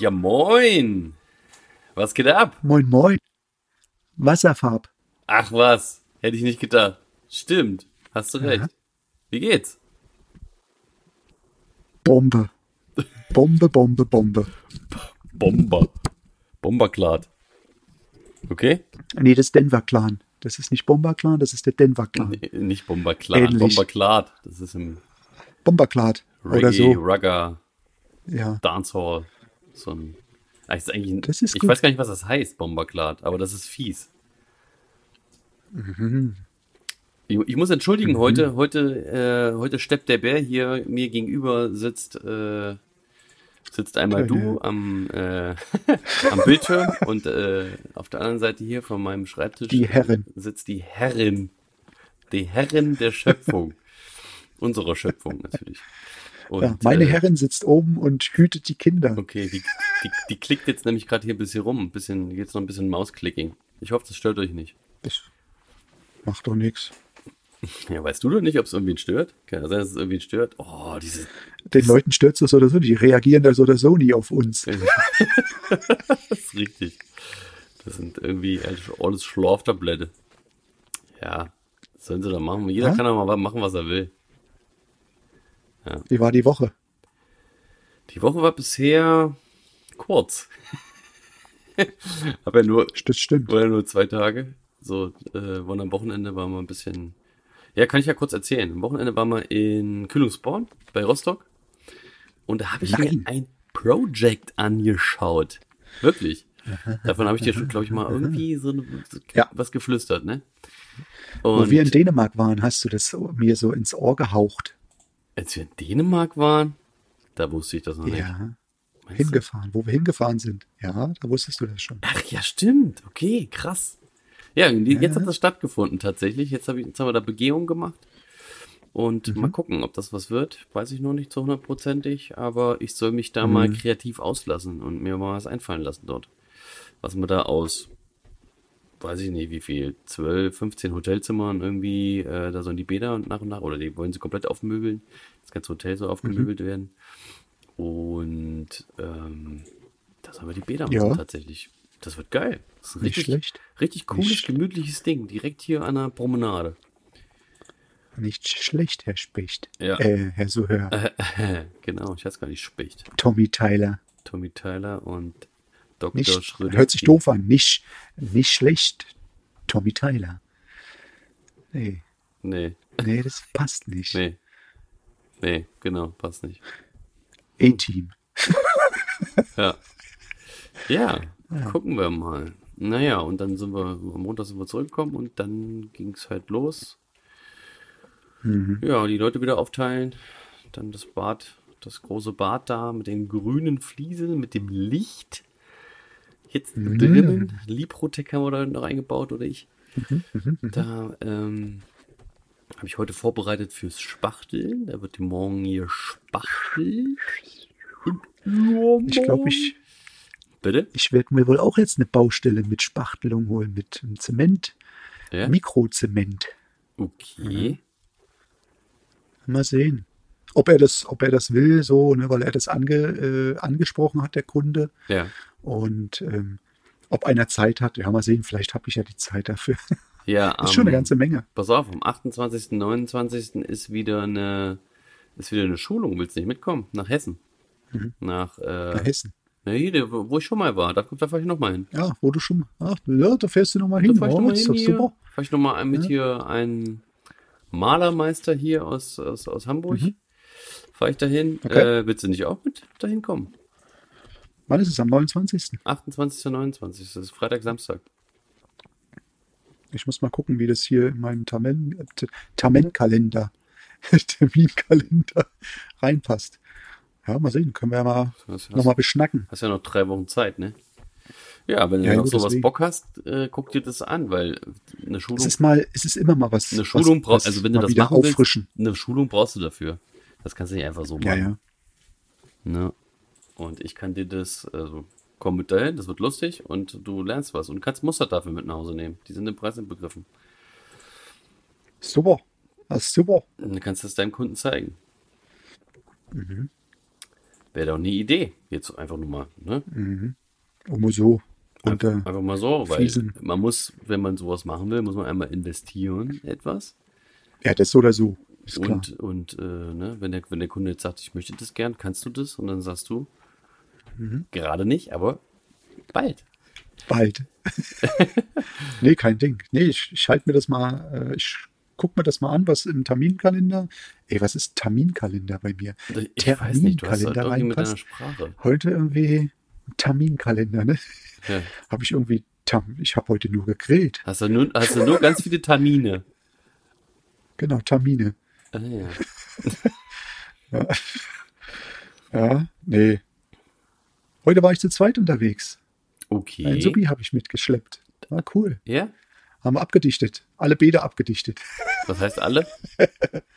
Ja, moin. Was geht ab? Moin, moin. Wasserfarb. Ach was, hätte ich nicht gedacht. Stimmt, hast du recht. Ja. Wie geht's? Bombe. Bombe, Bombe, Bombe. Bomber. Bomberklart. Okay? Nee, das ist Denver Clan. Das ist nicht Bomber Clan, das ist der Denver Clan. Nee, nicht Bomberklart, Ähnlich. Bomberklart. Das ist im Bomberklad. Oder Reggae, so. Rugger, Ja. Dancehall. So ein. Ah, ist eigentlich ein, Das ist ich gut. weiß gar nicht, was das heißt, Bomberklart, aber das ist fies. Mhm. Ich, ich muss entschuldigen, heute, heute, äh, heute steppt der Bär hier mir gegenüber sitzt, äh, sitzt einmal Okay, du am, äh, am Bildschirm und äh, auf der anderen Seite hier von meinem Schreibtisch Die Herrin. sitzt die Herrin. Die Herrin der Schöpfung. Unserer Schöpfung natürlich. Und, ja. Meine äh, Herrin sitzt oben und hütet die Kinder. Okay, die, die, die klickt jetzt nämlich gerade hier ein bisschen rum. Ein bisschen, jetzt noch ein bisschen Mausklicking. Ich hoffe, das stört euch nicht. Das macht doch nichts. Ja, weißt du doch nicht, ob es irgendwen stört? Kann ja sein, dass es irgendwen stört. Oh, diese. Den Leuten stört es oder so. Die reagieren da so oder so nie auf uns. das ist richtig. Das sind irgendwie alles- Schlaftablette. Ja, was sollen sie da machen? Jeder Ja? kann doch mal machen, was er will. Wie war die Woche? Die Woche war bisher kurz. Ja nur, Das stimmt. war ja nur zwei Tage. So, äh, waren am Wochenende waren wir ein bisschen. Ja, kann ich ja kurz erzählen. Am Wochenende waren wir in Kühlungsborn bei Rostock. Und da habe ich Nein. mir ein Project angeschaut. Wirklich. Davon habe ich dir schon, glaube ich, mal irgendwie so, eine, so Ja. was geflüstert, ne? Wo Und wir in Dänemark waren, hast du das mir so ins Ohr gehaucht. Als wir in Dänemark waren, da wusste ich das noch nicht. Ja. Du? Hingefahren, wo wir hingefahren sind. Ja, da wusstest du das schon. Ach ja, stimmt. Okay, krass. Ja, jetzt hat das stattgefunden tatsächlich. Jetzt, hab ich, jetzt haben wir da Begehung gemacht. Und mal gucken, ob das was wird. Weiß ich noch nicht zu hundertprozentig, aber ich soll mich da mal kreativ auslassen und mir mal was einfallen lassen dort. Was man da aus, weiß ich nicht wie viel, 12, 15 Hotelzimmern irgendwie, äh, da sollen die Bäder und nach und nach, oder die wollen sie komplett aufmöbeln. Das ganze Hotel soll aufgemöbelt werden. Und ähm, da sollen wir die Bäder Ja. tatsächlich. Das wird geil. Das ist ein Nicht richtig, schlecht. richtig cooles, Nicht- gemütliches Ding. Direkt hier an der Promenade. Nicht schlecht, Herr Specht. Ja. Äh, Herr Suhör. genau, ich weiß gar nicht, Specht. Tommy Tyler. Tommy Tyler und Dr. Nicht, Schröder. hört sich doof an. Nicht, nicht schlecht. Tommy Tyler. Nee, Nee, nee, das passt nicht. nee. Nee, genau, passt nicht. A-Team. Ja. Ja, gucken wir mal. Naja, und dann sind wir, am Montag sind wir zurückgekommen und dann ging es halt los. Mhm. Ja, die Leute wieder aufteilen. Dann das Bad, das große Bad da mit den grünen Fliesen, mit dem Licht. Jetzt Mhm. drinnen. Liprotec haben wir da noch eingebaut oder ich. Mhm, Da ähm, habe ich heute vorbereitet fürs Spachteln. Da wird die morgen hier Spachtel. Ich glaube, ich, Bitte? ich werde mir wohl auch jetzt eine Baustelle mit Spachtelung holen, mit Zement, Ja? Mikrozement. Okay. Mal sehen. Ob er das, ob er das will, so, ne, weil er das ange, äh, angesprochen hat, der Kunde. Ja. Und ähm, ob einer Zeit hat, ja, mal sehen, vielleicht habe ich ja die Zeit dafür. Ja, Das ist schon eine am- ganze Menge. Pass auf, am 28., 29. ist wieder eine, ist wieder eine Schulung. Willst du nicht mitkommen? Nach Hessen. Nach, Mhm. Nach äh, Hessen. na hier, wo ich schon mal war. Da, da fahre ich nochmal hin. Ja, wo du schon, ach, ja, da fährst du nochmal Da hin. fahre ich Oh, nochmal ist hin hier. Fahre ich nochmal mit hier einen Malermeister hier aus, aus, aus Hamburg. Fahre ich dahin. Okay. Äh, willst du nicht auch mit dahin kommen? Wann ist es? Am 29. 28. 29. Das ist Freitag, Samstag. Ich muss mal gucken, wie das hier in meinem Tamen, äh, Tamenkalender, Terminkalender reinpasst. Ja, mal sehen. Können wir ja mal nochmal beschnacken. Hast ja noch drei Wochen Zeit, ne? Ja, wenn du Ja, noch sowas deswegen. Bock hast, äh, guck dir das an, weil eine Es Schulung, ist mal, es ist immer mal was. eine Schulung brauchst, also wenn du das machen auffrischen. willst, eine Schulung brauchst du dafür. Das kannst du nicht einfach so machen. Ja, ja. Ne? Und ich kann dir das, also komm mit dahin, das wird lustig und du lernst was und kannst Muster dafür mit nach Hause nehmen. Die sind im Preis inbegriffen. Super. Das ist super. Und du kannst das deinem Kunden zeigen. Mhm. Wäre doch eine Idee. Jetzt einfach nur mal, ne? Immer so. Und äh, Einfach mal so, weil Fliesen. man muss, wenn man sowas machen will, muss man einmal investieren, etwas. ja, das so oder so. Ist klar. Und, und äh, ne, wenn, der, wenn der Kunde jetzt sagt, ich möchte das gern, kannst du das? Und dann sagst du, Mhm. gerade nicht, aber bald. Bald. nee, kein Ding. Nee, ich, ich halte mir das mal, äh, ich guck mir das mal an, was im Terminkalender. Ey, was ist Terminkalender bei mir? Ich halt Terminkalender deiner reinpasst. Sprache. Heute irgendwie Terminkalender, ne? Ja. Habe ich irgendwie, ich habe heute nur gegrillt. Hast, du nur, hast du nur ganz viele Termine. Genau, Termine. Ah, ja. Ja, nee. Heute war ich zu zweit unterwegs. Ein Okay. Subi habe ich mitgeschleppt. War cool. Ja? Haben wir abgedichtet. Alle Bäder abgedichtet. Was heißt alle?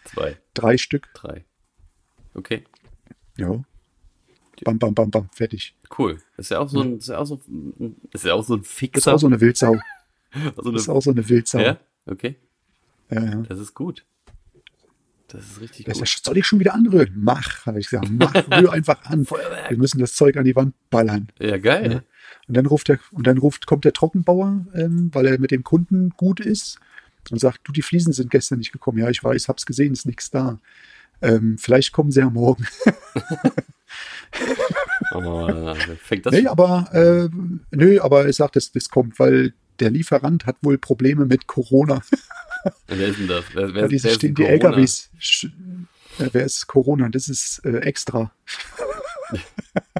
Zwei, Drei Stück. drei. Okay, Ja. Bam, bam, bam, bam. Fertig. cool. Ist ja auch so ein, ist ja auch so, ist ja auch so ein Das ist Fixer. auch so eine Wildsau. so Das ist auch so eine Wildsau. ja? Okay, ja. ja. das ist gut. Das ist richtig Das gut. ist, soll ich schon wieder anrühren? Mach, habe ich gesagt. Mach, rühr einfach an. Wir müssen das Zeug an die Wand ballern. Ja, geil. Und dann ruft der, und dann ruft, kommt der Trockenbauer, ähm, weil er mit dem Kunden gut ist und sagt, du, die Fliesen sind gestern nicht gekommen. Ja, ich weiß, hab's gesehen, ist nichts da. Ähm, vielleicht kommen sie ja morgen. Aber äh, fängt das nee, schon- aber, äh, nö, aber er sagt, das, das kommt, weil der Lieferant hat wohl Probleme mit Corona. Wer ist denn das? Wer, wer, Ja, diese wer ist die Corona? LKWs. Äh, wer ist Corona? Das ist äh, extra.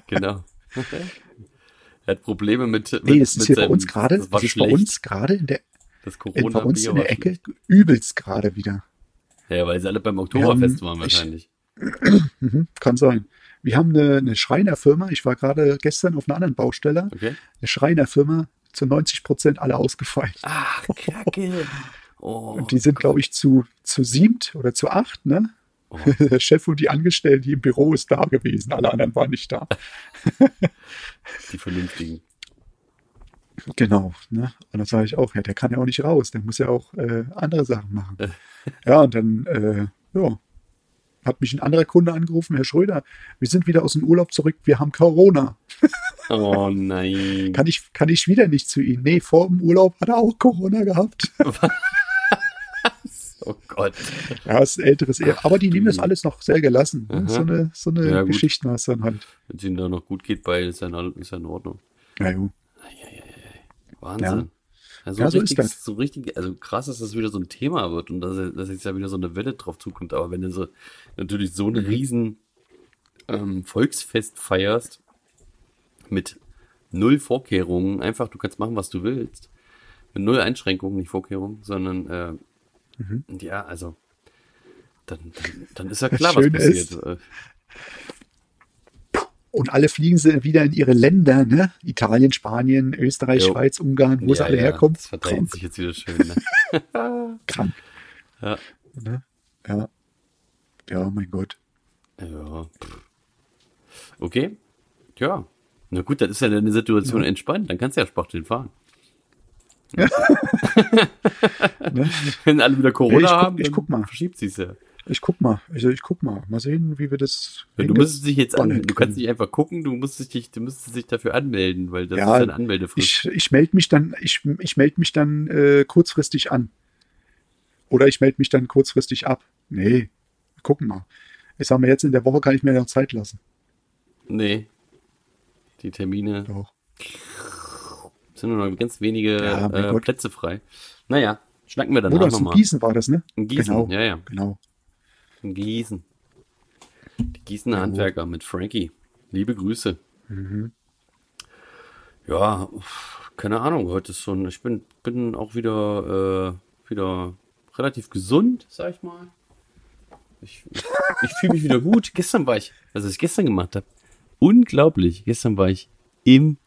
Genau. er hat Probleme mit. mit Nee, das ist mit hier bei seinem- uns gerade, Das das ist bei uns gerade in der, Das in, bei uns in der Ecke schlecht. übelst gerade wieder. Ja, weil sie alle beim Oktoberfest waren ich- wahrscheinlich. Mhm, kann sein. Wir haben eine, eine Schreinerfirma. Ich war gerade gestern auf einer anderen Baustelle. Okay. Eine Schreinerfirma zu 90 Prozent alle ausgefallen. Ach, Kacke. Oh, Und die sind, glaube ich, zu, zu siebt oder zu acht, ne? Oh. Der Chef und die Angestellten, die im Büro ist da gewesen. Alle anderen waren nicht da. die Vernünftigen. Genau. Ne? Und dann sage ich auch, ja, der kann ja auch nicht raus. Der muss ja auch äh, andere Sachen machen. ja, und dann, äh, ja, hat mich ein anderer Kunde angerufen, Herr Schröder, wir sind wieder aus dem Urlaub zurück, wir haben Corona. Oh nein. Kann ich, kann ich wieder nicht zu Ihnen? Nee, vor dem Urlaub hat er auch Corona gehabt. Oh Gott. ja, ist ein älteres Ehe. Aber die nehmen das alles noch sehr gelassen. Ne? So eine, so eine Ja. Geschichten hast du dann halt. Wenn es ihnen da noch gut geht, bei ist ja, in- ja Ordnung. Ja, jo. Wahnsinn. Ja. so, Ja, so richtig, so richtig, also krass, dass das wieder so ein Thema wird und dass, dass jetzt ja wieder so eine Welle drauf zukommt. Aber wenn du so natürlich so ein riesen ähm, Volksfest feierst mit null Vorkehrungen, einfach du kannst machen, was du willst, mit null Einschränkungen, nicht Vorkehrungen, sondern äh, Mhm. ja, also dann, dann, dann ist ja klar, was passiert. ist- Und alle fliegen sie wieder in ihre Länder, ne? Italien, Spanien, Österreich, Jo. Schweiz, Ungarn, wo sie ja, alle ja, herkommen. Das verteilt Krank, sich jetzt wieder schön. Ne? krank. ja. Ne? Ja. Ja, mein Gott. Ja. Okay. Ja. Na gut, dann ist ja deine Situation entspannt. Dann kannst du ja Spachteln fahren. Wenn alle wieder Corona ich guck- haben, ich guck mal. verschiebt sich's ja. Ich guck mal. Also ich guck mal. Mal sehen, wie wir das. Ja, du müsstest dich jetzt an, hingeballert du kannst nicht einfach gucken, du musstest dich, du müsstest dich dafür anmelden, weil das Ja, ist eine Anmeldefrist. Ich, ich melde mich dann, ich, ich melde mich dann äh, kurzfristig an. Oder ich melde mich dann kurzfristig ab. Nee, gucken mal. Ich sag mal, jetzt in der Woche kann ich mir noch Zeit lassen. nee. Die Termine Doch. Sind nur noch ganz wenige Ja, äh. Plätze frei. Naja, schnacken wir Wo danach das? In nochmal. Gießen war das, ne? In Gießen, Genau. ja, ja. Genau. In Gießen. Die Gießener Handwerker mit Frankie. Liebe Grüße. Mhm. Ja, keine Ahnung. Heute ist ein, ich bin, bin auch wieder, äh, wieder relativ gesund, sag ich mal. Ich, ich, ich fühle mich wieder gut. Gestern war ich, also was ich gestern gemacht habe, unglaublich. Gestern war ich im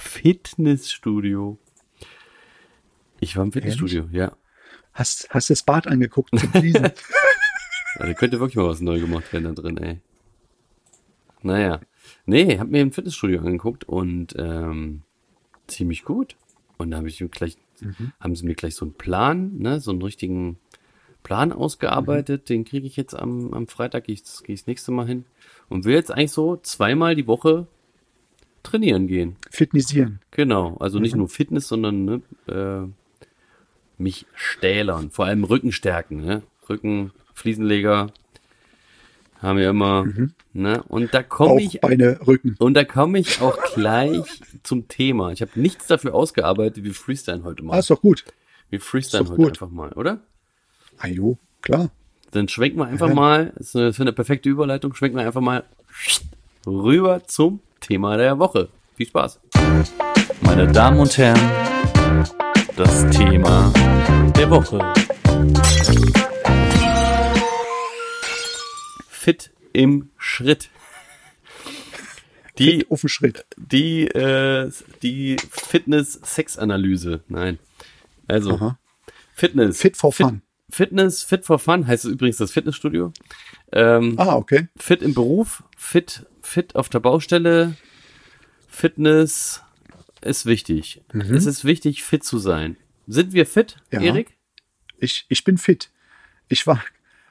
Fitnessstudio. Ich war im Fitnessstudio, ja. Hast, hast das Bad angeguckt zum Fliesen? Da könnte wirklich mal was neu gemacht werden da drin, ey. Naja. Nee, hab mir im Fitnessstudio angeguckt und ähm, ziemlich gut. Und da habe ich mir gleich, Mhm. haben sie mir gleich so einen Plan, ne, so einen richtigen Plan ausgearbeitet. Den kriege ich jetzt am, am Freitag, gehe ich, geh ich das nächste Mal hin. Und will jetzt eigentlich so zweimal die Woche trainieren gehen. Fitnessieren. Genau, also nicht nur Fitness, sondern ne, äh, mich stählern, vor allem Rücken stärken, ne? Rücken, Fliesenleger haben wir immer, ne? Und da komme ich Beine, Rücken. und da komme ich auch gleich zum Thema. Ich habe nichts dafür ausgearbeitet, wir freestylen heute Ah, mal. ist doch gut. Wir freestylen ist doch heute gut. einfach mal, oder? Ah, jo, klar. Dann schwenken wir einfach mal, ist eine, das ist eine perfekte Überleitung, schwenken wir einfach mal rüber zum Thema der Woche. Viel Spaß. Meine Damen und Herren, das Thema der Woche. Fit im Schritt. Die, Fit auf den Schritt. die, äh, die Fitness-Sex-Analyse. Nein. Also, Aha. Fitness. Fit for Fit, fun. Fitness, Fit for Fun heißt es übrigens das Fitnessstudio. Ähm, Ah, okay. Fit im Beruf, fit, fit auf der Baustelle. Fitness ist wichtig. Mhm. Es ist wichtig, fit zu sein. Sind wir fit, Ja. Erik? Ich, ich bin fit. Ich war,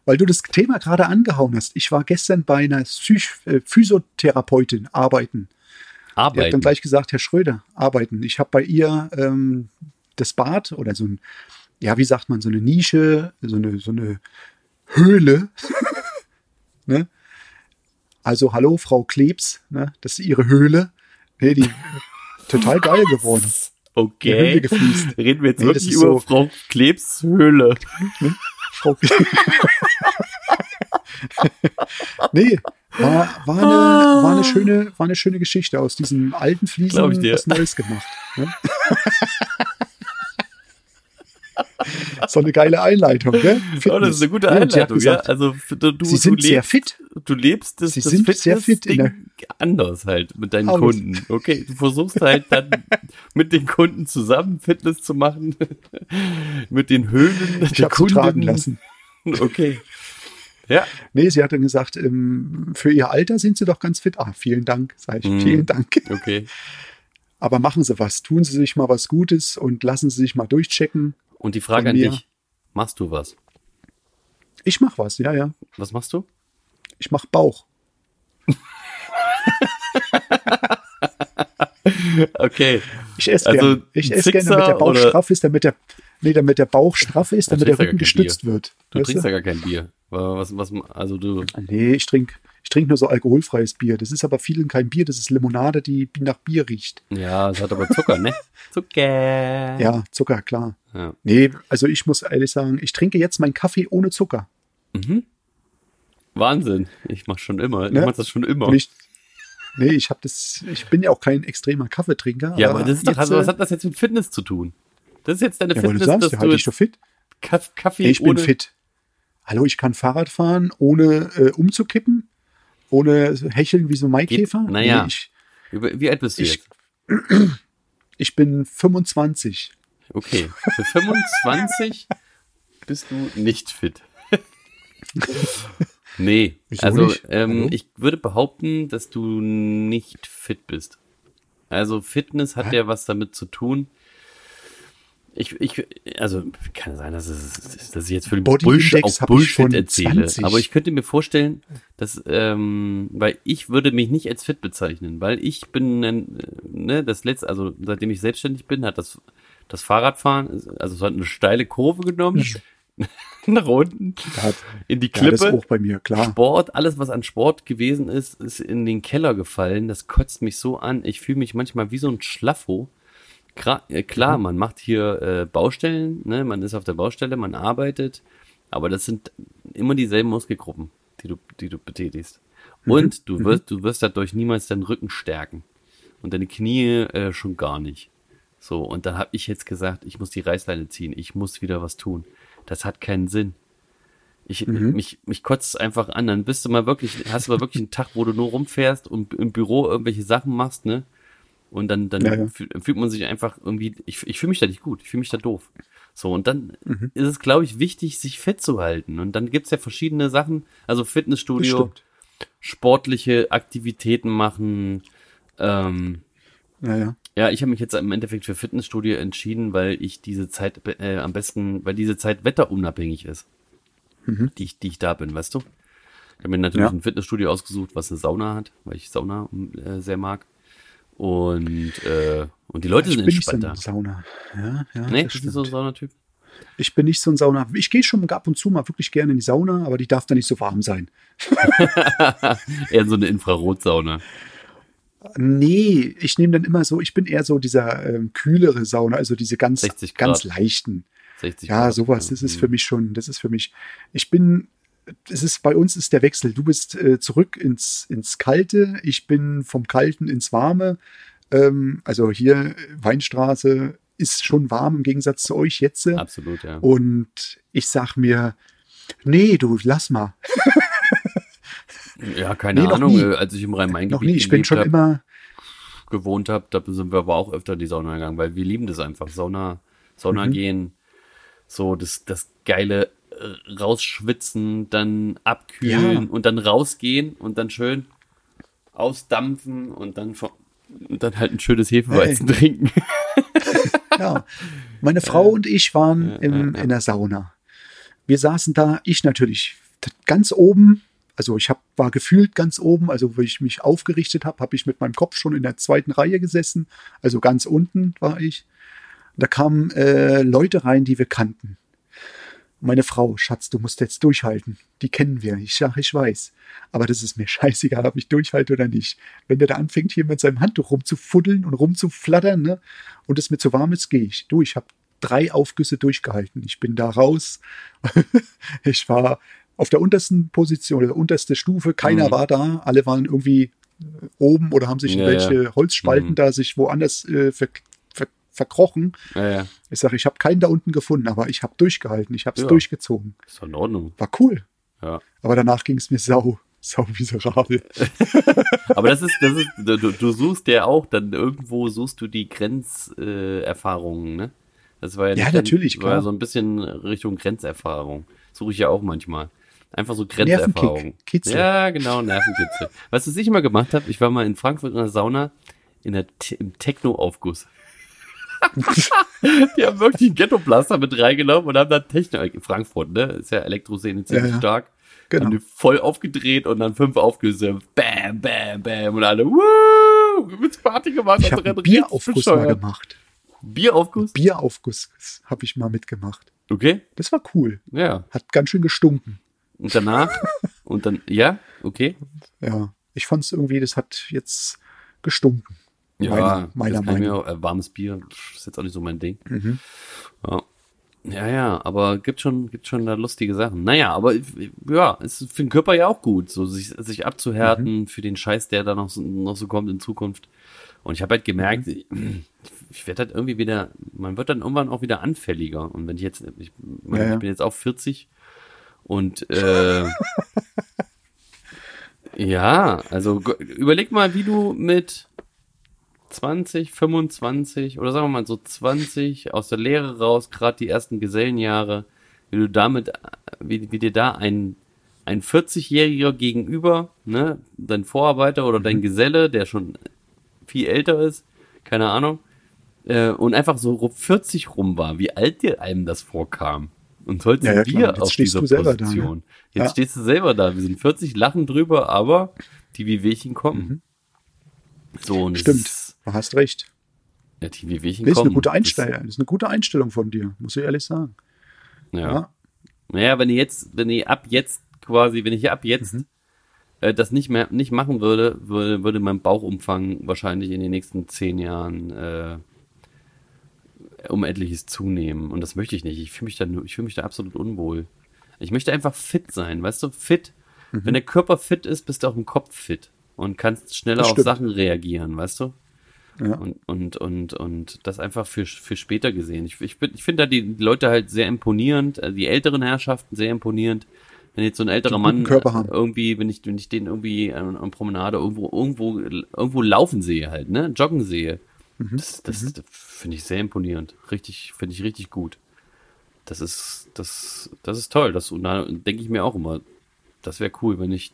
weil du das Thema gerade angehauen hast, ich war gestern bei einer Psych äh, Physiotherapeutin arbeiten. Die hat dann Arbeiten. gleich gesagt, Herr Schröder, arbeiten. Ich habe bei ihr ähm, das Bad oder so ein, ja, wie sagt man, so eine Nische, so eine, so eine Höhle. ne? Also, hallo, Frau Klebs, ne? das ist ihre Höhle. Nee, die total geil geworden. Okay. Reden wir jetzt Nee, das wirklich ist über so- Frau Klebs Höhle. Frau Klebs. nee, war, war, eine, war, eine schöne, war eine schöne Geschichte aus diesem alten Ah. Fliesen was Neues gemacht. Ne? so eine geile Einleitung, gell? Oh, das ist eine gute Ja, Einleitung, ja. gesagt, Also du, du, Sie sind du sehr lebst, fit. Du lebst das, Sie das sind sehr fit in Fitness-Ding anders halt mit deinen Aus. Kunden. Okay, du versuchst halt dann mit den Kunden zusammen Fitness zu machen, mit den Höhlen Ich der habe sie tragen lassen. Okay. Ja, Nee, sie hat dann gesagt, ähm, für ihr Alter sind sie doch ganz fit. Ah, vielen Dank, sage ich. Mhm. Vielen Dank. okay. Aber machen Sie was. Tun Sie sich mal was Gutes und lassen Sie sich mal durchchecken. Und die Frage an dich, machst du was? Ich mache was, ja, ja. Was machst du? Ich mache Bauch. Okay. Ich esse Also, gerne. Ich esse gerne, damit der Bauch oder- straff ist, damit der, nee, damit der Bauch straff ist, damit der Rücken gestützt wird. Du trinkst ja gar kein Bier. Was, was, also du, Nee, ich trinke ich trink nur so alkoholfreies Bier. Das ist aber vielen kein Bier, das ist Limonade, die nach Bier riecht. ja, es hat aber Zucker, ne? Zucker. Ja, Zucker, klar. ja. Nee, also ich muss ehrlich sagen, ich trinke jetzt meinen Kaffee ohne Zucker. Wahnsinn. Ich mach schon immer. Ne? Ich mach das schon immer. Und ich, nee, ich habe das, ich bin ja auch kein extremer Kaffeetrinker. ja, aber das ist doch, jetzt, also, was hat das jetzt mit Fitness zu tun? Das ist jetzt deine ja, weil du Fitness, sagst, dass ja, du halte ich doch fit. Kaff- Kaffee Nee, ich bin ohne, fit. Hallo, ich kann Fahrrad fahren, ohne äh, umzukippen, ohne hecheln wie so ein Maikäfer. Geht- naja. Nee, ich, Wie wie alt bist du Ich- jetzt? ich bin 25. Okay. Für 25 bist du nicht fit. nee. Wieso also ähm, ich würde behaupten, dass du nicht fit bist. Also Fitness hat Hä? ja was damit zu tun. Ich, ich, also kann sein, dass, es, dass ich jetzt für den Body Bullshit, Index auch Bullshit erzähle. 20. Aber ich könnte mir vorstellen, dass, ähm, weil ich würde mich nicht als fit bezeichnen, weil ich bin, ne, das letzte, also seitdem ich selbstständig bin, hat das, das Fahrradfahren, also es hat eine steile Kurve genommen, nach unten, hat, in die ja, das Klippe. auch bei mir, klar. Sport, alles was an Sport gewesen ist, ist in den Keller gefallen. Das kotzt mich so an. Ich fühle mich manchmal wie so ein Schlaffo. Äh, klar, man macht hier äh, Baustellen, ne? man ist auf der Baustelle, man arbeitet, aber das sind immer dieselben Muskelgruppen, die du, die du betätigst. Und du wirst, du wirst dadurch niemals deinen Rücken stärken und deine Knie äh, schon gar nicht. So, und da habe ich jetzt gesagt, ich muss die Reißleine ziehen, ich muss wieder was tun. Das hat keinen Sinn Ich, mich, mich kotzt einfach an. Dann bist du mal wirklich, hast du mal wirklich einen Tag, wo du nur rumfährst und im Büro irgendwelche Sachen machst, ne? Und dann, dann Ja, ja. fühl- fühlt man sich einfach irgendwie, ich, ich fühle mich da nicht gut, ich fühle mich da doof. So, und dann Mhm. ist es, glaube ich, wichtig, sich fit zu halten. Und dann gibt's ja verschiedene Sachen, also Fitnessstudio, sportliche Aktivitäten machen. Ähm, Ja, ja. ja, ich habe mich jetzt im Endeffekt für Fitnessstudio entschieden, weil ich diese Zeit äh, am besten, weil diese Zeit wetterunabhängig ist, die, ich, die ich da bin, weißt du? Ich habe mir natürlich Ja. ein Fitnessstudio ausgesucht, was eine Sauna hat, weil ich Sauna äh, sehr mag. Und, äh, und die Leute Ich sind bin nicht so ein Sauna. Ja, ja. nee, bist du so ein. Saunatyp? Ich bin nicht so ein Sauna. Ich gehe schon ab und zu mal wirklich gerne in die Sauna, aber die darf da nicht so warm sein. Eher so eine Infrarotsauna. Nee, ich nehme dann immer so, ich bin eher so dieser ähm, kühlere Sauna, also diese ganz, 60 Grad. ganz leichten. 60 Ja, Grad. sowas, das ist für mich schon, das ist für mich. Ich bin, es ist, bei uns ist der Wechsel. Du bist äh, zurück ins, ins Kalte, ich bin vom Kalten ins Warme. Ähm, also hier, Weinstraße ist schon warm im Gegensatz zu euch jetzt. Absolut, ja. Und ich sag mir, nee, du, lass mal. Ja, keine Nee, Ahnung, äh, als ich im Rhein-Main-Gebiet Noch nie, ich bin schon hab, immer, gewohnt habe, da sind wir aber auch öfter in die Sauna gegangen, weil wir lieben das einfach. Sauna, Sauna Mhm. gehen, so das, das geile rausschwitzen, dann abkühlen Ja. und dann rausgehen und dann schön ausdampfen und dann, und dann halt ein schönes Hefeweizen trinken. ja. Meine Frau und ich waren im, in der Sauna. Wir saßen da, ich natürlich ganz oben, also ich hab, war gefühlt ganz oben, also wo ich mich aufgerichtet habe, habe ich mit meinem Kopf schon in der zweiten Reihe gesessen, also ganz unten war ich. Da kamen äh, Leute rein, die wir kannten. Meine Frau, Schatz, du musst jetzt durchhalten. Die kennen wir. Ich sag, ich weiß. Aber das ist mir scheißegal, ob ich durchhalte oder nicht. Wenn der da anfängt, hier mit seinem Handtuch rumzufuddeln und rumzuflattern, ne, und es mir zu warm ist, gehe ich. Du, ich habe drei Aufgüsse durchgehalten. Ich bin da raus. ich war auf der untersten Position, der unterste Stufe. Keiner Mhm. war da. Alle waren irgendwie äh, oben oder haben sich in Ja, welche Holzspalten Mhm. da sich woanders äh, ver verkrochen. ja, ja, Ich sage, ich habe keinen da unten gefunden, aber ich habe durchgehalten. Ich habe es Ja. durchgezogen. ist doch in Ordnung. War cool. Ja. Aber danach ging es mir sau, sau miserabel. Aber das ist, das ist, du, du suchst ja auch, dann irgendwo suchst du die Grenzerfahrungen, äh, ne? Das war ja, Ja, natürlich, ja klar. so ein bisschen Richtung Grenzerfahrung. Suche ich ja auch manchmal. Einfach so Grenzerfahrung. Kitzel. Ja, genau, Nervenkitzel. Was was ich immer gemacht habe, ich war mal in Frankfurt in der Sauna in der, im Techno-Aufguss. Die haben wirklich einen Ghetto-Blaster mit reingenommen und haben dann Techno, in Frankfurt, ne? Ist ja Elektroszene ziemlich Ja, ja. stark. Genau. Haben die voll aufgedreht und dann fünf aufgelöst. Bam, bam, bam. Und alle, wuh, mit Party gemacht. Ich habe Bieraufguss mal gemacht. Bieraufguss? Bieraufguss habe ich mal mitgemacht. Okay, Das war cool. ja. Hat ganz schön gestunken. Und danach? und dann, ja, okay. Ja, ich fand es irgendwie, das hat jetzt gestunken. Ja, meiner, meiner mir Meinung. auch, äh, warmes Bier ist jetzt auch nicht so mein Ding. Mhm. Ja. Ja, ja, aber gibt schon, gibt schon da lustige Sachen. Naja, aber ja, es ist für den Körper ja auch gut, so sich, sich abzuhärten Mhm. für den Scheiß, der da noch so, noch so kommt in Zukunft. Und ich habe halt gemerkt, Mhm. ich, ich werde halt irgendwie wieder, man wird dann irgendwann auch wieder anfälliger. Und wenn ich jetzt, ich, meine, Ja, ja. ich bin jetzt auch 40 und äh, ja, also überleg mal, wie du mit 20, 25 oder sagen wir mal so 20 aus der Lehre raus, gerade die ersten Gesellenjahre, wie du damit, wie, wie dir da ein, ein 40-Jähriger gegenüber, ne, dein Vorarbeiter oder Mhm. dein Geselle, der schon viel älter ist, keine Ahnung, äh, und einfach so rum 40 rum war, wie alt dir einem das vorkam. Und heute Ja, ja, wir auf dieser selber da, ne? Position. Jetzt Ja. stehst du selber da. Wir sind 40, lachen drüber, aber die Wehwehchen kommen. So, und Mhm. Stimmt, hast recht. ja, die Wehwehchen Das ist kommen. eine gute Einstellung. Das ist eine gute Einstellung von dir, muss ich ehrlich sagen. Ja. Ja. Naja, wenn ihr jetzt, wenn ihr ab jetzt quasi, wenn ich ab jetzt Mhm. äh, das nicht mehr nicht machen würde, würde, würde mein Bauchumfang wahrscheinlich in den nächsten zehn Jahren äh, um etliches zunehmen. Und das möchte ich nicht. Ich fühle mich da ich fühle mich da absolut unwohl. Ich möchte einfach fit sein, weißt du, fit. Mhm. Wenn der Körper fit ist, bist du auch im Kopf fit und kannst schneller auf. Sachen reagieren, weißt du? Ja. Und, und, und, und das einfach für, für später gesehen. Ich, ich, bin- ich finde da die Leute halt sehr imponierend, äh, die älteren Herrschaften sehr imponierend, wenn jetzt so ein älterer Mann irgendwie, wenn ich, wenn ich den irgendwie an, an Promenade irgendwo, irgendwo, irgendwo laufen sehe halt, ne, joggen sehe, mhm. das, das, mhm. das finde ich sehr imponierend. Richtig, finde ich richtig gut. Das ist, das, das ist toll. Das, und da denke ich mir auch immer, das wäre cool, wenn ich,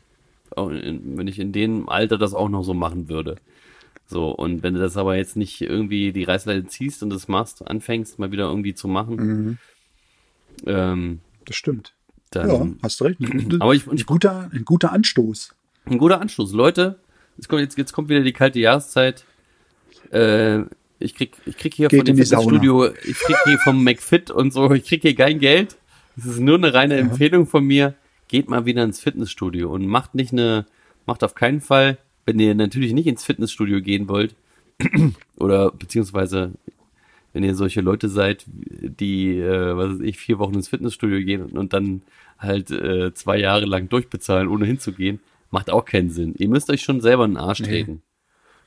wenn ich in dem Alter das auch noch so machen würde. So, und wenn du das aber jetzt nicht irgendwie die Reißleine ziehst und das machst, anfängst, mal wieder irgendwie zu machen. Mhm. Ähm, das stimmt. Dann, ja, hast recht. Aber ich, ein, guter, ein guter Anstoß. Ein guter Anstoß. Leute, jetzt kommt, jetzt, jetzt kommt wieder die kalte Jahreszeit. Äh, ich krieg, ich krieg hier Geht von dem Fitnessstudio, ich krieg hier vom McFit und so, ich krieg hier kein Geld. Das ist nur eine reine ja. Empfehlung von mir. Geht mal wieder ins Fitnessstudio und macht nicht eine, macht auf keinen Fall wenn ihr natürlich nicht ins Fitnessstudio gehen wollt, oder beziehungsweise wenn ihr solche Leute seid, die, äh, was weiß ich, vier Wochen ins Fitnessstudio gehen und, und dann halt äh, zwei Jahre lang durchbezahlen, ohne hinzugehen, macht auch keinen Sinn. Ihr müsst euch schon selber in den Arsch treten. Nee.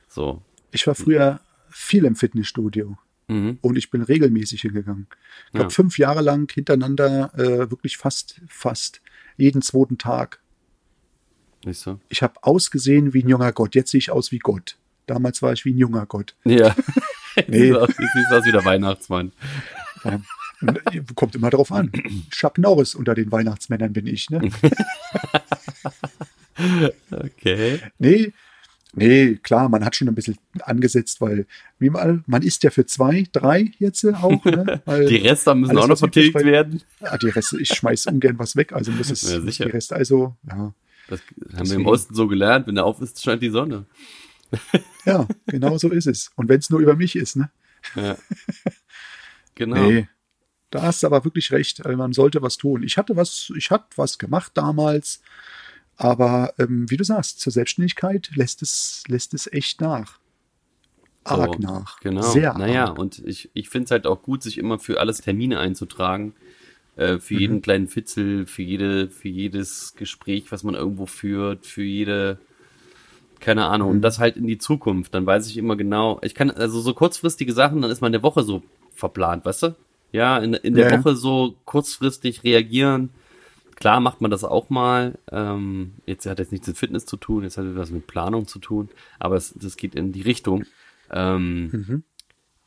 So. Ich war früher viel im Fitnessstudio. Mhm. Und ich bin regelmäßig hingegangen. Ich habe ja. fünf Jahre lang hintereinander äh, wirklich fast, fast jeden zweiten Tag so? Ich habe ausgesehen wie ein junger Gott. Jetzt sehe ich aus wie Gott. Damals war ich wie ein junger Gott. Ja. nee. Jetzt siehst aus wie der Weihnachtsmann. Ja. Kommt immer drauf an. Chuck Norris unter den Weihnachtsmännern bin ich, ne? okay. Nee, nee, klar, man hat schon ein bisschen angesetzt, weil wie mal, man isst ja für zwei, drei jetzt auch. Ne? Die Reste müssen auch noch vertilgt werden. Ja, die Reste, ich schmeiß ungern was weg, also muss es ja, die Reste also, ja. Das haben Deswegen. wir im Osten so gelernt, wenn der auf ist, scheint die Sonne. ja, genau so ist es. Und wenn es nur über mich ist, ne? Ja. Genau. Nee, da hast du aber wirklich recht. Also man sollte was tun. Ich hatte was, ich hatte was gemacht damals, aber ähm, wie du sagst, zur Selbstständigkeit lässt es, lässt es echt nach. Arg so, nach. Genau. Sehr naja, arg. und ich, ich finde es halt auch gut, sich immer für alles Termine einzutragen. Äh, für mhm. jeden kleinen Fitzel, für jede, für jedes Gespräch, was man irgendwo führt, für jede, keine Ahnung, mhm. und das halt in die Zukunft. Dann weiß ich immer genau, ich kann, also so kurzfristige Sachen, dann ist meine Woche so verplant, weißt du? Ja, in, in der ja. Woche so kurzfristig reagieren. Klar macht man das auch mal. Ähm, jetzt hat jetzt nichts mit Fitness zu tun, jetzt hat was mit Planung zu tun, aber es, das geht in die Richtung. Ähm, mhm.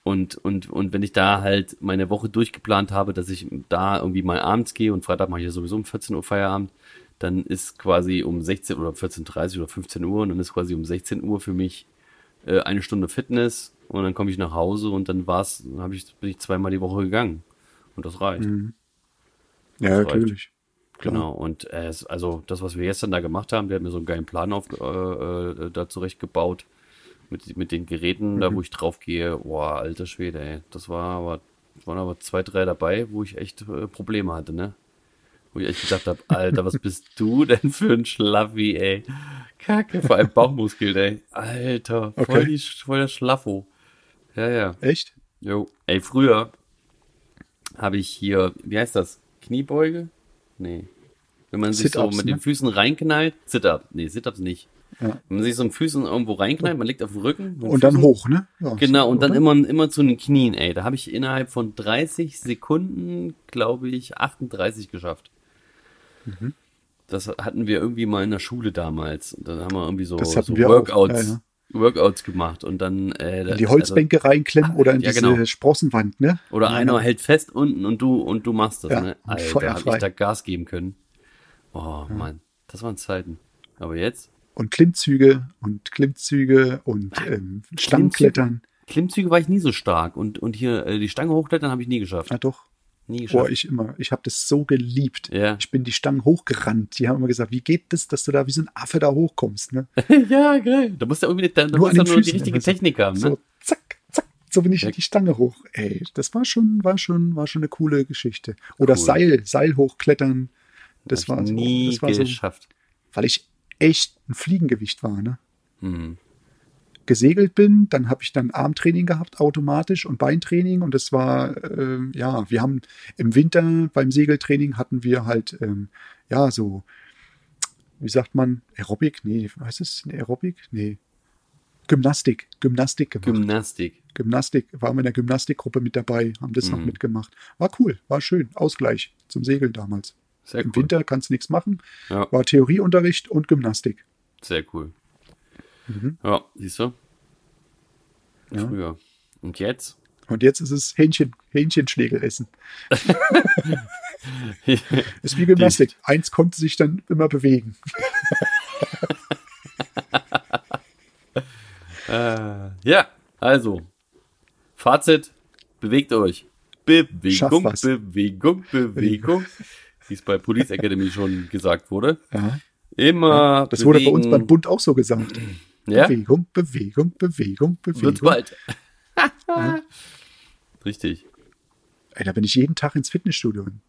Und, und, und wenn ich da halt meine Woche durchgeplant habe, dass ich da irgendwie mal abends gehe und Freitag mache ich ja sowieso um 14 Uhr Feierabend, dann ist quasi um 16 oder 14.30 oder 15 Uhr und dann ist quasi um 16 Uhr für mich äh, eine Stunde Fitness und dann komme ich nach Hause und dann war's, dann hab ich, bin ich zweimal die Woche gegangen. Und das reicht. Mhm. Ja, das natürlich. Klar. Genau, und äh, also das, was wir gestern da gemacht haben, der hat mir so einen geilen Plan auf, äh, äh, da zurechtgebaut mit, mit den Geräten, mhm. da wo ich drauf gehe, boah, alter Schwede, ey. Das war aber, waren aber zwei, drei dabei, wo ich echt äh, Probleme hatte, ne? Wo ich echt gedacht habe, Alter, was bist du denn für ein Schlaffi, ey? Kacke, vor allem Bauchmuskel, ey. Alter, voll, okay. die, voll der Schlaffo. Ja, ja. Echt? Jo. Ey, früher habe ich hier, wie heißt das? Kniebeuge? Nee. Wenn man sich so mit ne? den Füßen reinknallt. Sit-up. Nee, Sit-ups nicht. Ja. Wenn man sich so mit Füßen irgendwo reinknallt, man liegt auf dem Rücken. Und Füßen, dann hoch, ne? Ja, genau, und dann immer, immer zu den Knien, ey. Da habe ich innerhalb von 30 Sekunden, glaube ich, 38 geschafft. Mhm. Das hatten wir irgendwie mal in der Schule damals. Und dann haben wir irgendwie so, so Workouts, ja, Workouts gemacht und dann äh, in die Holzbänke also, reinklemmen oder in ja, diese genau. Sprossenwand, ne? Oder ja, einer hält fest unten und du und du machst das, ja, ne? Alter, hab ich da Gas geben können. Oh Mann, das waren Zeiten. Aber jetzt? Und Klimmzüge und Klimmzüge und ähm, Stangenklettern. Klimmzüge war ich nie so stark und, und hier äh, die Stange hochklettern habe ich nie geschafft. Ja, doch. Nie geschafft. Boah, ich immer. Ich habe das so geliebt. Ja. Ich bin die Stangen hochgerannt. Die haben immer gesagt, wie geht das, dass du da wie so ein Affe da hochkommst, ne? ja, geil. Da musst du irgendwie da, da nur, musst nur Füßen, die richtige Technik haben, ne? So, zack, zack. So bin ich ja. die Stange hoch. Ey, das war schon, war schon, war schon eine coole Geschichte. Oder cool. Seil, Seil hochklettern. Das war so, nie das war geschafft. So, weil ich echt ein Fliegengewicht war. Ne? Mhm. Gesegelt bin, dann habe ich dann Armtraining gehabt automatisch und Beintraining und das war, äh, ja, wir haben im Winter beim Segeltraining hatten wir halt, ähm, ja, so, wie sagt man, Aerobic? Nee, heißt es Aerobic? Nee. Gymnastik, Gymnastik gemacht. Gymnastik. Gymnastik, waren wir in der Gymnastikgruppe mit dabei, haben das mhm. noch mitgemacht. War cool, war schön, Ausgleich zum Segeln damals. Sehr Im cool. Winter kannst du nichts machen. Ja. War Theorieunterricht und Gymnastik. Sehr cool. Mhm. Ja, siehst du? Ja. Früher. Und jetzt? Und jetzt ist es Hähnchen, Hähnchenschlägel essen. Ist wie Gymnastik. Eins konnte sich dann immer bewegen. Äh, ja, also. Fazit. Bewegt euch. Bewegung. Bewegung, Bewegung. Wie es bei Police Academy schon gesagt wurde. Ja. Immer Das wurde bei uns bewegen. beim Bund auch so gesagt. Ja, Bewegung, Bewegung, Bewegung, wird Bewegung. bald. Richtig. Ey, da bin ich jeden Tag ins Fitnessstudio im,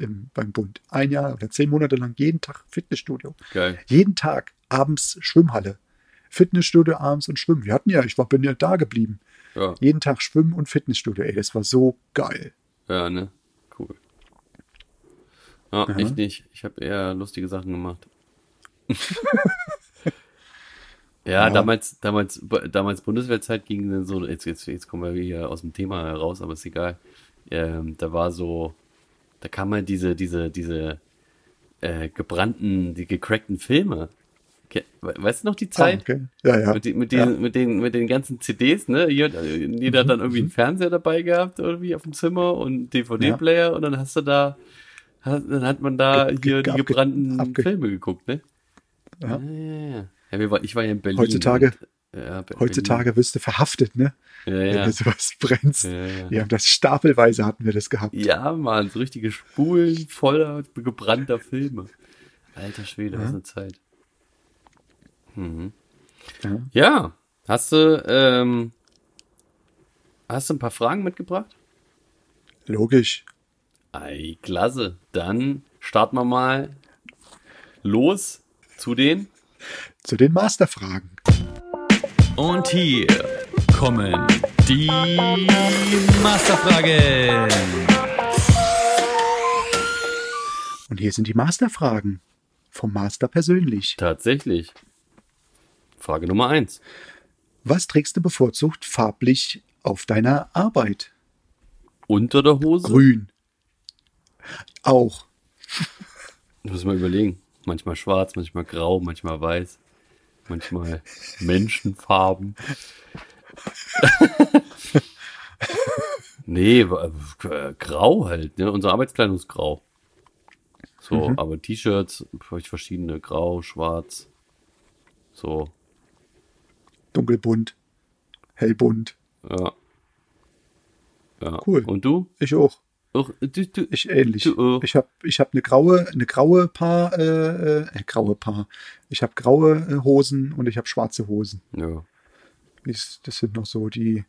im, beim Bund. Ein Jahr oder zehn Monate lang jeden Tag Fitnessstudio. Geil. Jeden Tag abends Schwimmhalle. Fitnessstudio abends und Schwimmen. Wir hatten ja, ich war, bin ja da geblieben. Ja, Jeden Tag Schwimmen und Fitnessstudio. Ey, das war so geil. ja, ne? Ja, Ja. ich nicht. Ich habe eher lustige Sachen gemacht. ja, Ja. damals, damals, damals Bundeswehrzeit ging dann so, jetzt, jetzt, jetzt kommen wir hier aus dem Thema heraus, aber ist egal. Ähm, da war so, da kam halt diese, diese, diese äh, gebrannten, die gecrackten Filme. Weißt du noch die Zeit? Ah, okay. Ja, ja. Mit, die, mit, Ja. den, mit, den, mit den ganzen CDs, ne? Jeder, jeder hat dann irgendwie einen Fernseher dabei gehabt, irgendwie auf dem Zimmer und DVD-Player und dann hast du da, dann hat man da Ge- hier die gebrannten abge- Filme geguckt, ne? Ja. Ja, ja, ja. ja ich war ja in Berlin. Heutzutage- Und, ja, Heutzutage wirst du verhaftet, ne? Wenn Ja, du ja. sowas brennst. Ja, ja. Wir haben das stapelweise hatten wir das gehabt. ja, Mann, so richtige Spulen voller gebrannter Filme. Alter Schwede, was eine Zeit. Mhm. Ja. Ja, hast du, ähm, hast du ein paar Fragen mitgebracht? Logisch. Ei, klasse. Dann starten wir mal los zu den. Zu den Masterfragen. Und hier kommen die Masterfragen. Und hier sind die Masterfragen. Vom Master persönlich. Tatsächlich. Frage Nummer eins. Was trägst du bevorzugt farblich auf deiner Arbeit? Unter der Hose? Grün. Auch. Muss mal überlegen. Manchmal schwarz, manchmal grau, manchmal weiß, manchmal Menschenfarben. nee, wa- äh, grau halt, ne? Unsere Arbeitskleidung ist grau. So, aber T-Shirts habe ich verschiedene, grau, schwarz. So, Dunkelbunt. Hellbunt. ja. Ja. Cool. Und du? Ich auch. Auch, du, du, Ich ähnlich. Du auch. Ich habe ich hab eine graue, eine graue Paar, äh, äh, graue Paar. Ich habe graue äh, Hosen und ich habe schwarze Hosen. ja. Das, das sind noch so die.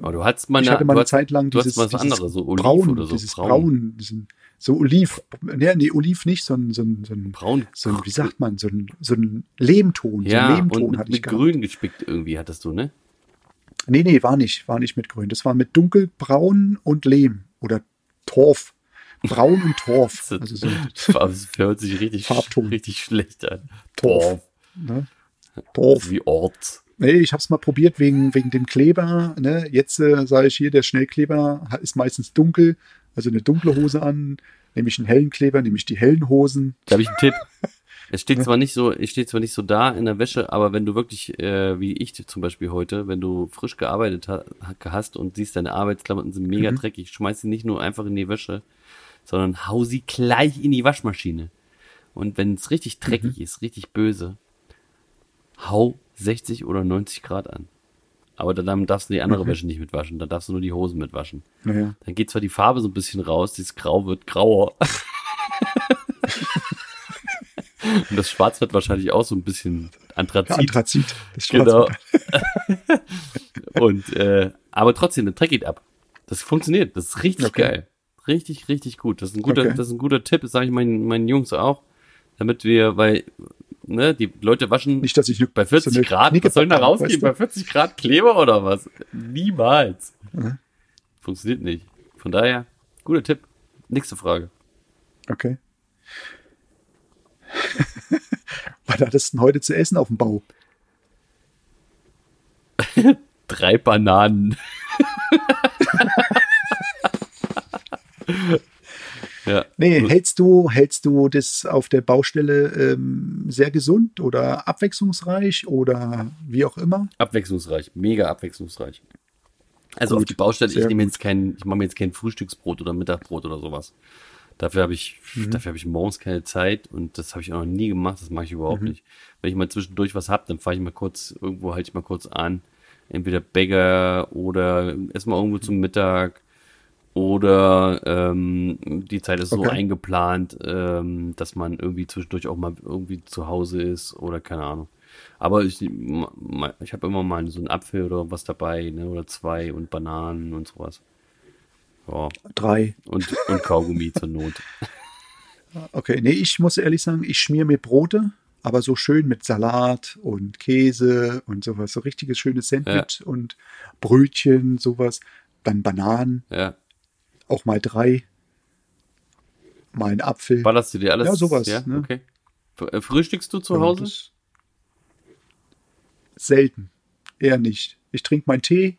Aber du hattest mal ich eine, hatte mal eine hast- Zeit lang dieses, was dieses anderes, so Oliv braun, oder so. dieses braun, diesen, so Oliv. Nee, nee, Oliv nicht, so ein, so ein, so ein, Braun. so ein wie sagt man, so ein, so ein Lehmton. so Ja, ein Lehmton und mit, hatte ich mit gehabt. grün gespickt irgendwie hattest du, ne? Nee, nee, war nicht, war nicht mit grün. Das war mit dunkelbraun und Lehm oder Torf. Braun und Torf. Das, Also so, das hört sich richtig, Farbton. richtig schlecht an. Torf. ne? Torf. Wie Ort. Nee, ich habe es mal probiert wegen, wegen dem Kleber. Ne? Jetzt äh, sage ich hier, der Schnellkleber ist meistens dunkel. Also eine dunkle Hose an. Nehme ich einen hellen Kleber, nehme ich die hellen Hosen. Da habe ich einen Tipp. Es steht zwar nicht so, es steht zwar nicht so da in der Wäsche, aber wenn du wirklich, äh, wie ich zum Beispiel heute, wenn du frisch gearbeitet ha hast und siehst, deine Arbeitsklamotten sind Mhm. mega dreckig, schmeiß sie nicht nur einfach in die Wäsche, sondern hau sie gleich in die Waschmaschine. Und wenn es richtig dreckig Mhm. ist, richtig böse, hau 60 oder 90 Grad an. Aber dann darfst du die andere Wäsche nicht mitwaschen, dann darfst du nur die Hosen mitwaschen. Naja. Dann geht zwar die Farbe so ein bisschen raus, dieses Grau wird grauer. Und das Schwarz wird wahrscheinlich auch so ein bisschen Anthrazit. Anthrazit. Das Genau. Schwarze. Und äh, aber trotzdem, der Dreck geht ab. Das funktioniert. Das ist richtig Okay. geil. Richtig, richtig gut. Das ist ein guter, Okay. das ist ein guter Tipp, das sage ich meinen, meinen Jungs auch. Damit wir, weil, ne, die Leute waschen Nicht, dass ich bei 40 so Grad, Knicke was soll da rausgehen? weißt du? Bei 40 Grad Kleber oder was? Niemals. Mhm. Funktioniert nicht. Von daher, guter Tipp. Nächste Frage. Okay. Was hattest du denn heute zu essen auf dem Bau? Drei Ja. Nee, hältst du, hältst du das auf der Baustelle ähm, sehr gesund oder abwechslungsreich oder wie auch immer? Abwechslungsreich, mega abwechslungsreich. Also Gut, auf die Baustelle, ich nehme jetzt kein, ich mache mir jetzt kein Frühstücksbrot oder Mittagbrot oder sowas. Dafür habe ich, Mhm. dafür habe ich morgens keine Zeit und das habe ich auch noch nie gemacht, das mache ich Mhm. überhaupt nicht. Wenn ich mal zwischendurch was hab, dann fahre ich mal kurz, irgendwo halte ich mal kurz an. Entweder Bäcker oder erstmal irgendwo zum Mittag oder ähm, die Zeit ist so Okay. eingeplant, ähm, dass man irgendwie zwischendurch auch mal irgendwie zu Hause ist oder keine Ahnung. Aber ich, ich habe immer mal so einen Apfel oder was dabei, ne, oder zwei und Bananen und sowas. Ja, Drei. und, und Kaugummi zur Not. Okay, nee, ich muss ehrlich sagen, ich schmier mir Brote, aber so schön mit Salat und Käse und sowas. So richtiges schönes Sandwich und Brötchen, sowas. Dann Bananen, Ja. auch mal drei. Mal ein Apfel. Ballerst du dir alles? Ja, sowas, Ja, ne? okay. Äh, Frühstückst du zu Ja, Hause? Selten. Eher nicht. Ich trinke meinen Tee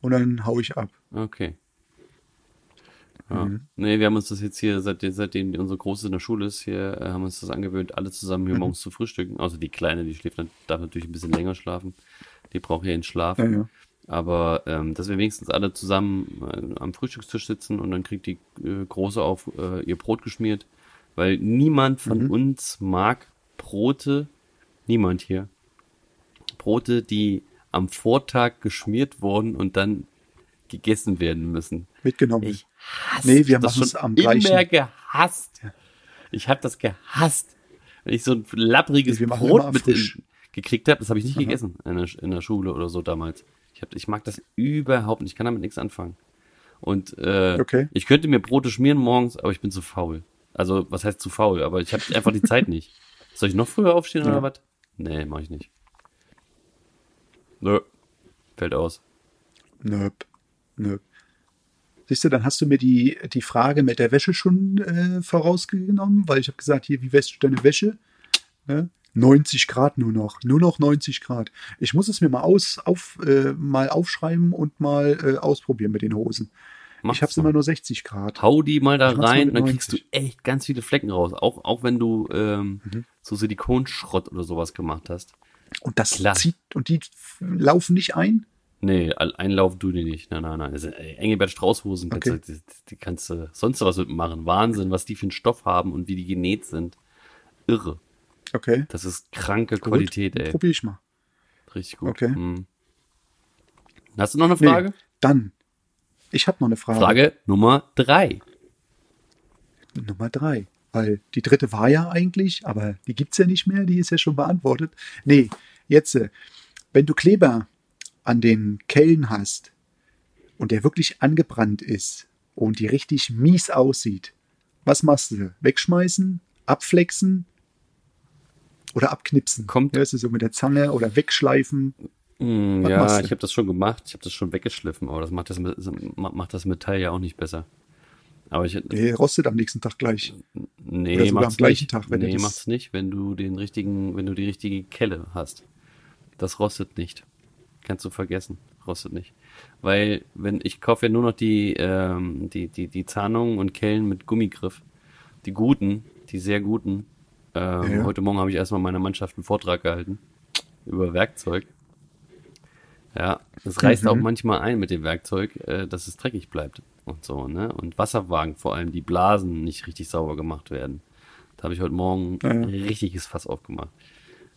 und dann hau ich ab. Okay. Ja. Mhm. Nee, wir haben uns das jetzt hier, seit, seitdem unsere Große in der Schule ist, hier äh, haben uns das angewöhnt, alle zusammen Mhm. hier morgens zu frühstücken. Außer die Kleine, die schläft dann, darf natürlich ein bisschen länger schlafen. Die braucht ja einen Schlaf. Ja, ja. Aber ähm, dass wir wenigstens alle zusammen äh, am Frühstückstisch sitzen und dann kriegt die äh, Große auf äh, ihr Brot geschmiert. Weil niemand von Mhm. uns mag Brote, niemand hier, Brote, die am Vortag geschmiert wurden und dann gegessen werden müssen. Mitgenommen. Ich hasse Nee, wir das machen es am immer gleichen. gehasst. Ich habe das gehasst. Wenn ich so ein lappriges Nee, Brot mit in, gekriegt habe, das habe ich nicht gegessen in der, in der Schule oder so damals. Ich, hab, ich mag das überhaupt nicht. Ich kann damit nichts anfangen. Und äh, Okay. ich könnte mir Brote schmieren morgens, aber ich bin zu faul. Also, was heißt zu faul? Aber ich habe einfach die Zeit nicht. Soll ich noch früher aufstehen Ja. oder was? Nee, mache ich nicht. Nö. Fällt aus. Nöp. Nöp. Siehst du, dann hast du mir die, die Frage mit der Wäsche schon äh, vorausgenommen, weil ich habe gesagt, hier, wie wäschst du deine Wäsche? Ne? 90 Grad nur noch. Nur noch 90 Grad. Ich muss es mir mal aus, auf, äh, mal aufschreiben und mal äh, ausprobieren mit den Hosen. Mach's ich habe es mal. immer nur 60 Grad. Hau die mal da mal rein und dann kriegst du 90. echt ganz viele Flecken raus. Auch, auch wenn du ähm, Mhm. so Silikonschrott oder sowas gemacht hast. Und das Klar. zieht, und die laufen nicht ein? Nee, einlaufen du die nicht. Nein, nein, nein. Äh, Engelbert Straußhosen, kannst Okay. du, die, die kannst du sonst was mit machen. Wahnsinn, was die für einen Stoff haben und wie die genäht sind. Irre. Okay. Das ist kranke Gut. Qualität, ey. Probier ich mal. Richtig gut. Okay. Mhm. Hast du noch eine Nee, Frage? dann. Ich habe noch eine Frage. Frage Nummer drei. Nummer drei. Weil die dritte war ja eigentlich, aber die gibt's ja nicht mehr, die ist ja schon beantwortet. Nee, jetzt, äh, wenn du Kleber an den Kellen hast und der wirklich angebrannt ist und die richtig mies aussieht, was machst du? Wegschmeißen? Abflexen? Oder abknipsen? Kommt- ist es so mit der Zange oder wegschleifen? Was ja, du? ich habe das schon gemacht. Ich habe das schon weggeschliffen, aber das macht das, macht das Metall ja auch nicht besser. Aber ich, Nee, rostet am nächsten Tag gleich. Nee, Oder sogar macht's am gleichen nicht. Tag, wenn du nee, das- macht's nicht, wenn du den richtigen, wenn du die richtige Kelle hast. Das rostet nicht. Kannst du vergessen. Rostet nicht. Weil, wenn, ich kaufe ja nur noch die, ähm, die, die, die Zahnungen und Kellen mit Gummigriff. Die guten, die sehr guten. Ähm, Ja. Heute Morgen habe ich erstmal meiner Mannschaft einen Vortrag gehalten. Über Werkzeug. Ja, es reißt Mhm. auch manchmal ein mit dem Werkzeug, äh, dass es dreckig bleibt und so, ne? Und Wasserwagen vor allem, die Blasen nicht richtig sauber gemacht werden. Da habe ich heute Morgen Ja, ein richtiges Fass aufgemacht.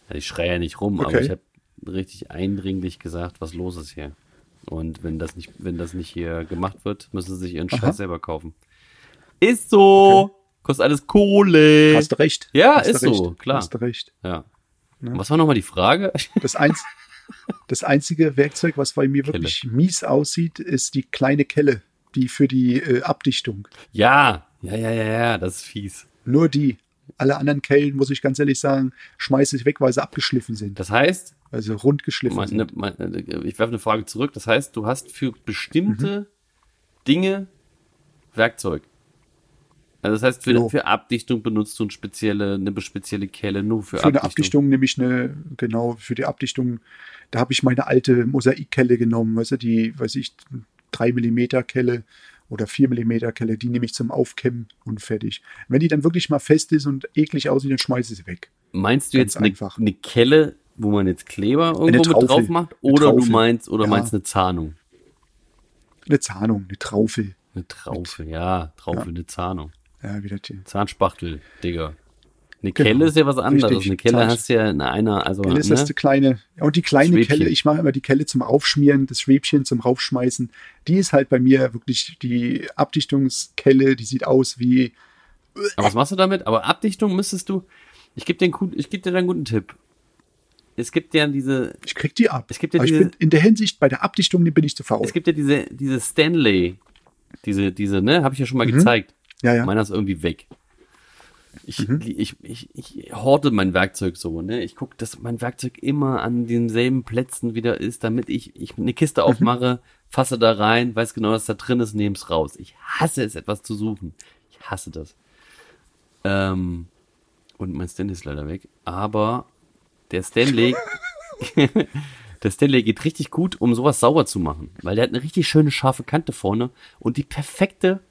Ja, ich schreie ja nicht rum, aber Okay. ich habe richtig eindringlich gesagt, was los ist hier. Und wenn das nicht, wenn das nicht hier gemacht wird, müssen sie sich ihren Aha. Scheiß selber kaufen. Ist so! Kostet alles Kohle! Hast du recht. Ja, Hast ist so, recht. klar. Hast du recht. Ja. Ne? Was war nochmal die Frage? Das, eins, das einzige Werkzeug, was bei mir wirklich mies aussieht, ist die kleine Kelle, die für die äh, Abdichtung. ja, ja, ja, ja, ja, das ist fies. Nur die. Alle anderen Kellen, muss ich ganz ehrlich sagen, schmeiße ich weg, weil sie abgeschliffen sind. Das heißt, Also rund geschliffen Meine, sind. meine, ich werfe eine Frage zurück. Das heißt, du hast für Mhm. bestimmte Dinge Werkzeug. Also das heißt, für, Jo. für Abdichtung benutzt du eine spezielle, eine spezielle Kelle nur für, Für eine Abdichtung nehme ich eine, genau, für die Abdichtung, da habe ich meine alte Mosaikkelle genommen, weißt du, die, weiß ich, 3 Millimeter Kelle oder 4 mm Kelle, die nehme ich zum Aufkämmen und fertig. Wenn die dann wirklich mal fest ist und eklig aussieht, dann schmeiße ich sie weg. Meinst du Ganz jetzt eine, einfach. eine Kelle, wo man jetzt Kleber irgendwo mit drauf macht? Oder du meinst, oder Ja. meinst eine Zahnung? Eine Zahnung, eine Traufe. Eine Traufe, ja, Traufe, eine Zahnung. Ja, wieder die. Zahnspachtel, Digga. Eine Genau, Kelle ist ja was anderes. richtig. Eine Kelle hast du ja in einer, also, Kelle ist das ne? die kleine. Ja, und die kleine Schwäbchen. Kelle, ich mache immer die Kelle zum Aufschmieren, das Schwäbchen zum Raufschmeißen. Die ist halt bei mir wirklich die Abdichtungskelle, die sieht aus wie. Aber was machst du damit? Aber Abdichtung müsstest du, ich gebe dir, einen ich geb dir einen guten Tipp. Es gibt ja diese, Ich krieg die ab. Es gibt ja Aber ich diese- bin in der Hinsicht, bei der Abdichtung bin ich zu faul. es gibt ja diese, diese Stanley, diese, diese, ne, habe ich ja schon mal gezeigt. Mhm. Ja, ja. Mhm. Meiner ist irgendwie weg. Ich, ich, ich, ich horte mein Werkzeug so, ne? Ich gucke, dass mein Werkzeug immer an denselben Plätzen wieder ist, damit ich, ich eine Mhm. Kiste aufmache, fasse da rein, weiß genau, was da drin ist, nehme es raus. Ich hasse es, etwas zu suchen. Ich hasse das. Ähm, und mein Stanley ist leider weg. Aber der Stanley, der Stanley geht richtig gut, um sowas sauber zu machen. Weil der hat eine richtig schöne scharfe Kante vorne und die perfekte,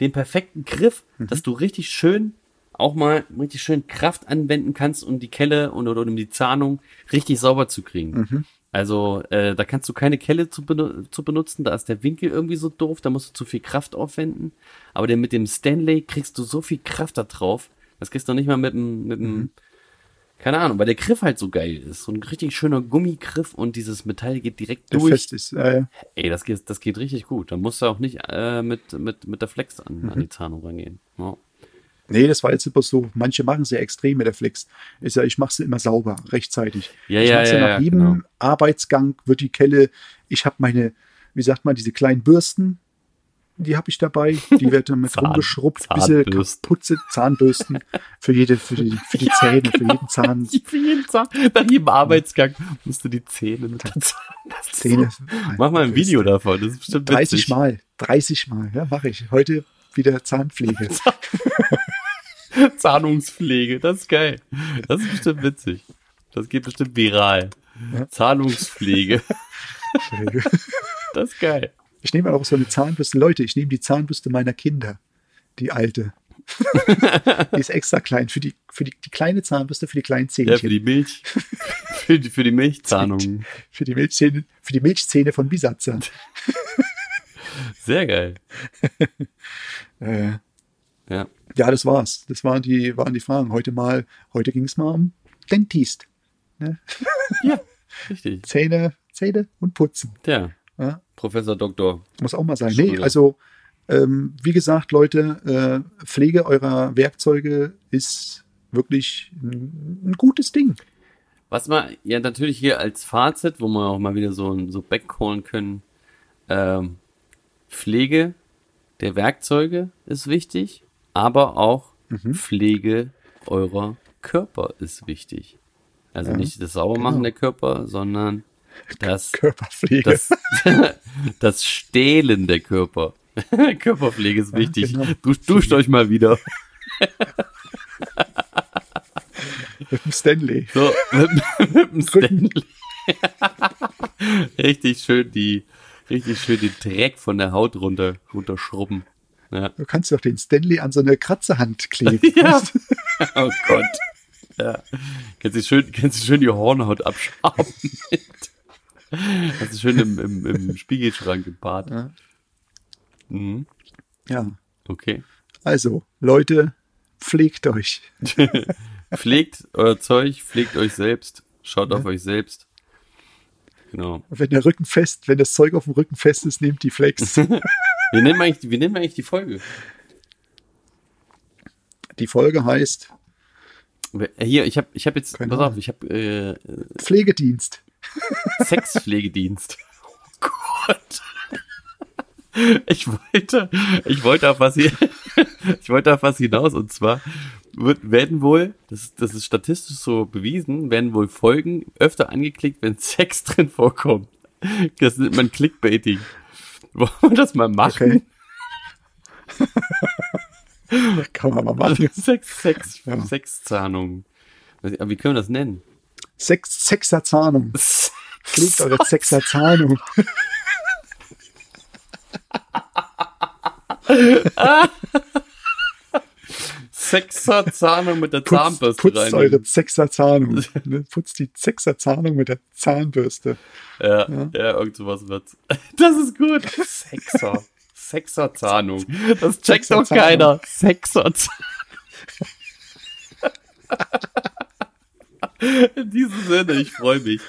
den perfekten Griff, dass du richtig schön auch mal richtig schön Kraft anwenden kannst, um die Kelle und oder um die Zahnung richtig sauber zu kriegen. Also äh, da kannst du keine Kelle zu, benu zu benutzen, da ist der Winkel irgendwie so doof, da musst du zu viel Kraft aufwenden. Aber der mit dem Stanley kriegst du so viel Kraft da drauf, das kriegst du nicht mal mit dem, mit dem keine Ahnung, weil der Griff halt so geil ist. So ein richtig schöner Gummigriff und dieses Metall geht direkt der durch. fest ist. Äh, Ey, das geht, das geht richtig gut. Da musst du auch nicht äh, mit, mit, mit der Flex an, Mhm. an die Zahnung rangehen. Ja. Nee, das war jetzt immer so. Manche machen sehr extrem mit der Flex. Ich sage, ich mache sie immer sauber, rechtzeitig. Ja, ich ja, ja, nach ja, jedem genau. Arbeitsgang wird die Kelle. Ich habe meine, wie sagt man, diese kleinen Bürsten. Die habe ich dabei. Die wird dann mit Zahn- rumgeschrubbt, bis sie Zahnbürsten. für jede, für die, für die Zähne, für jeden Zahn. Für jeden Zahn, nach jedem Arbeitsgang musst du die Zähne mit der Zahn. Das ist Zähne. So, mach mal ein Video davon, das ist bestimmt 30 witzig. Mal. 30 Mal, ja, mache ich. Heute wieder Zahnpflege. Zahnungspflege, das ist geil. Das ist bestimmt witzig. Das geht bestimmt viral. Zahnungspflege, das ist geil. Ich nehme auch so eine Zahnbürste. Leute, ich nehme die Zahnbürste meiner Kinder. Die alte. die ist extra klein. Für die, für die, die kleine Zahnbürste, für die kleinen Zähnchen. Ja, für die Milch. Für die, für die Milchzahnung. Für die Milchzähne, für die Milchzähne von Bisatzer. Sehr geil. Äh, Ja. Ja, das war's. Das waren die, waren die Fragen. Heute mal, heute ging es mal um Dentist. Ja, richtig. Zähne, Zähne und Putzen. Ja, Ja, Professor Doktor. muss auch mal sein. Nee, also, ähm, wie gesagt, Leute, äh, Pflege eurer Werkzeuge ist wirklich ein, ein gutes Ding. Was wir ja natürlich hier als Fazit, wo wir auch mal wieder so, so backcallen können, ähm, Pflege der Werkzeuge ist wichtig, aber auch Mhm. Pflege eurer Körper ist wichtig. Also Ja, nicht das Saubermachen genau. der Körper, sondern das, Körperpflege. das, das Stehlen der Körper. Körperpflege ist wichtig. genau. Duscht, duscht euch mal wieder. Mit dem Stanley. So, mit, mit dem Stanley. richtig schön die, richtig schön den Dreck von der Haut runter, runterschrubben. Ja. Du kannst doch den Stanley an so eine Kratzehand kleben. Ja. Oh Gott. Ja. Kannst du schön, kannst du schön die Hornhaut abschaben. Hast du schön im, im, im Spiegelschrank im Bad. Ja. Mhm. ja. Okay. Also, Leute, pflegt euch. Pflegt euer Zeug, pflegt euch selbst, schaut auf euch selbst. Genau. Wenn der Rücken fest, wenn das Zeug auf dem Rücken fest ist, nehmt die Flex. Wie nennen wir eigentlich, wie nennen wir eigentlich die Folge? Die Folge heißt Hier, ich habe ich hab jetzt, pass auf, ich habe äh, Pflegedienst. Sexpflegedienst. Oh Gott. Ich wollte, ich wollte auf was hier, ich wollte auf was hinaus und zwar wird, werden wohl, das, das ist statistisch so bewiesen, werden wohl Folgen öfter angeklickt, wenn Sex drin vorkommt. Das nennt man Clickbaiting. Wollen wir das mal machen? Okay. Kann man mal machen. Sex, Sex, Ja. Sexzahnung. Aber wie können wir das nennen? Sex, Sexerzahnung. Pflegt eure Sexerzahnung. Sechser-Zahnung mit der Putzt, Zahnbürste putzt rein. eure Sechser-Zahnung. Ne? Putzt die Sechser-Zahnung mit der Zahnbürste. Ja, ja, irgend sowas wird's. Das ist gut. Sechser. Sechser-Zahnung. Das checkt doch keiner. Sechser-Zahnung. In diesem Sinne, ich freue mich.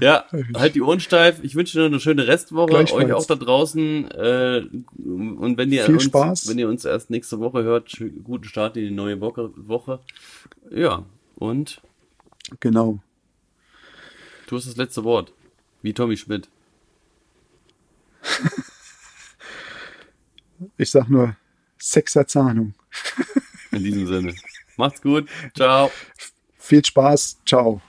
Ja, halt die Ohren steif. Ich wünsche dir eine schöne Restwoche. Euch auch da draußen. Äh, und wenn ihr Viel uns, Spaß. wenn ihr uns erst nächste Woche hört, guten Start in die neue Woche. Ja, und Genau. du hast das letzte Wort. Wie Tommy Schmidt. Ich sag nur Sechser-Zahnung. In diesem Sinne. Macht's gut. Ciao. Viel Spaß. Ciao.